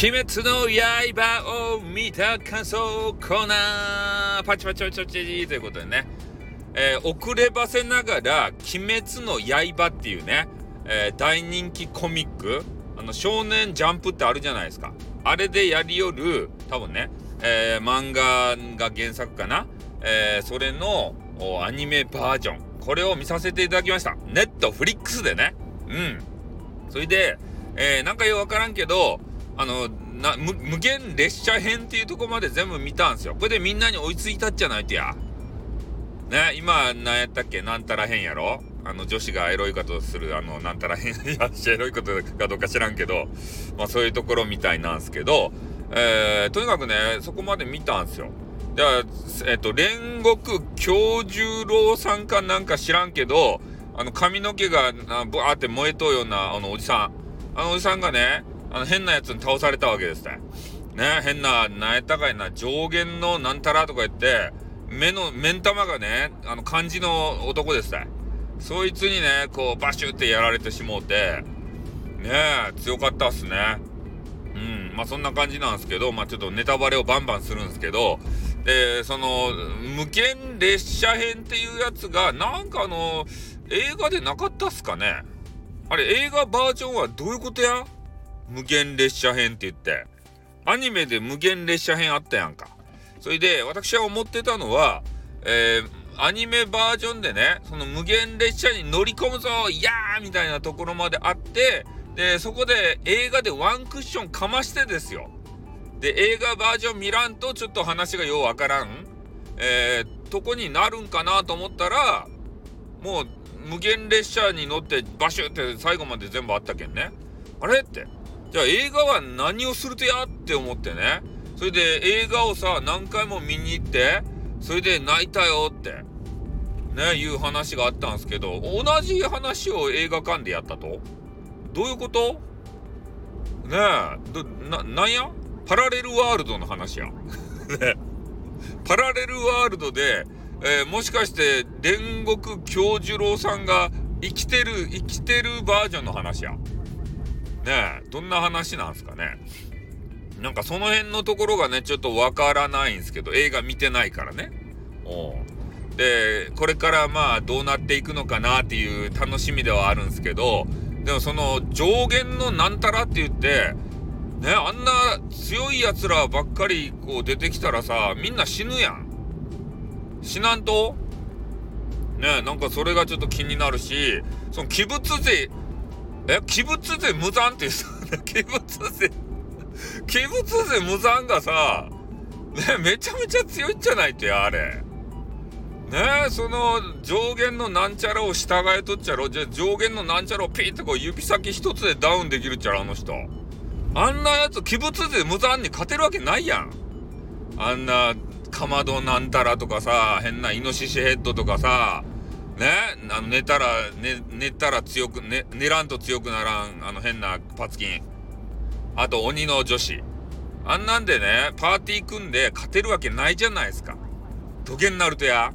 鬼滅の刃を見た感想コーナー。パチパチパチパチということでね、えー、遅ればせながら鬼滅の刃っていうね、えー、大人気コミック。あの少年ジャンプってあるじゃないですか。あれでやりよる多分ね、えー、漫画が原作かな、え、それのアニメバージョン。これを見させていただきました。ネットフリックスでね。うん。それで、えー、なんかよくわからんけどあのな無限列車編っていうとこまで全部見たんですよ。これでみんなに追いついたっちゃないとや。ね今何やったっけ？なんたら変やろ？あの女子がエロいことするあのなんたら変いや エロいことかどうか知らんけど。まあそういうところみたいなんですけど、えー、とにかくねそこまで見たんですよ。じゃあえっ、と煉獄京十郎さんかなんか知らんけどあの髪の毛がブワーって燃えとうようなあのおじさん。あのおじさんがねあの変なやつに倒されたわけですね。ね変な、なんやったかいな、上限のなんたらとか言って、目の、目ん玉がね、あの漢字の男ですね。そいつにね、こうバシュってやられてしもうて、ねえ、強かったっすね。うん、まあそんな感じなんですけど、まあちょっとネタバレをバンバンするんですけど、で、その、無限列車編っていうやつが、なんかあの、映画でなかったっすかねあれ、映画バージョンはどういうことや？無限列車編って言って、アニメで無限列車編あったやんか。それで、私は思ってたのは、えー、アニメバージョンでね、その無限列車に乗り込むぞいやーみたいなところまであって、で、そこで映画でワンクッションかましてですよ。で、映画バージョン見らんとちょっと話がようわからん、えー、とこになるんかなと思ったら、もう無限列車に乗ってバシュって最後まで全部あったけんね。あれって。じゃあ映画は何をするとやって思ってね。それで映画をさ、何回も見に行って、それで泣いたよって、ね、いう話があったんですけど、同じ話を映画館でやったと？どういうこと？ねえ、ど、な、なんや？パラレルワールドの話や。ねパラレルワールドで、えー、もしかして煉獄京次郎さんが生きてる、生きてるバージョンの話や。ねどんな話なんすかね？なんかその辺のところがね、ちょっとわからないんですけど、映画見てないからね。うで、これからまあどうなっていくのかなっていう楽しみではあるんですけど、でもその上限のなんたらって言って、ね、あんな強い奴らばっかりこう出てきたらさ、みんな死ぬやん。死なんと？ね、なんかそれがちょっと気になるし、その鬼物税、え、鬼物税無残って言う鬼物税鬼物税無残がさ、ね、めちゃめちゃ強いんじゃないってあれ。ねえその上限のなんちゃらを従えとっちゃろじゃ上限のなんちゃらをピーってこう指先一つでダウンできるっちゃろあの人。あんなやつ鬼物税無残に勝てるわけないやん。あんなかまどなんたらとかさ、変なイノシシヘッドとかさ、ね、あの寝たら、寝、寝たら強く、ね、寝らんと強くならん、あの変なパツキン。あと鬼の女子。あんなんでね、パーティー組んで勝てるわけないじゃないですか。土下になるとや。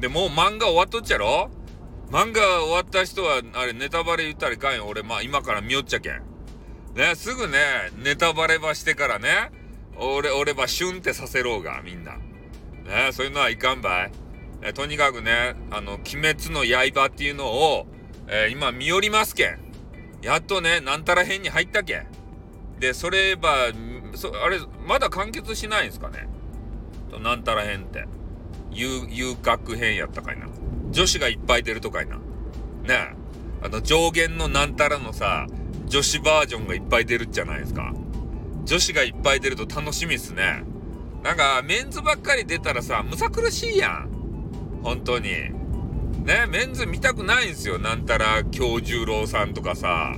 で、もう漫画終わっとっちゃろ漫画終わった人は、あれ、ネタバレ言ったらいかんよ。俺、まあ、今から見よっちゃけん。ね、すぐね、ネタバレばしてからね、俺、俺ばシュンってさせろうが、みんな。ね、そういうのはいかんばい。えとにかくね、あの、鬼滅の刃っていうのを、えー、今見よりますけん。やっとね、なんたら編に入ったけん。で、それば、そあれ、まだ完結しないんですかね。なんたら編って。遊、遊郭編やったかいな。女子がいっぱい出るとかいな。ねえ。あの、上限のなんたらのさ、女子バージョンがいっぱい出るじゃないですか。女子がいっぱい出ると楽しみっすね。なんか、メンズばっかり出たらさ、むさ苦しいやん。本当に。ね、メンズ見たくないんですよ。なんたら京十郎さんとかさ。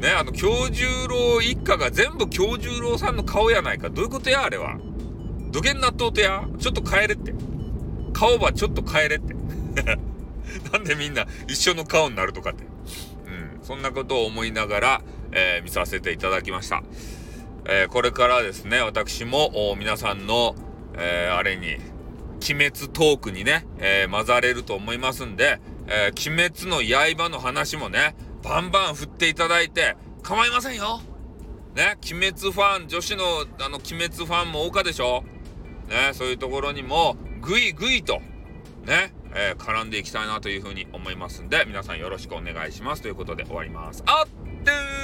ね、あの、京十郎一家が全部京十郎さんの顔やないか。どういうことや、あれは。土下納豆とや。ちょっと帰れって。顔ばちょっと帰れって。なんでみんな一緒の顔になるとかって。うん。そんなことを思いながら、えー、見させていただきました。えー、これからですね、私も皆さんの、えー、あれに、鬼滅トークにね、えー、混ざれると思いますんで、えー、鬼滅の刃の話もね、バンバン振っていただいて構いませんよ。ね、鬼滅ファン、女子のあの鬼滅ファンも多かでしょね、そういうところにもぐいぐいと、ね、えー、絡んでいきたいなというふうに思いますんで、皆さんよろしくお願いしますということで終わります。あってー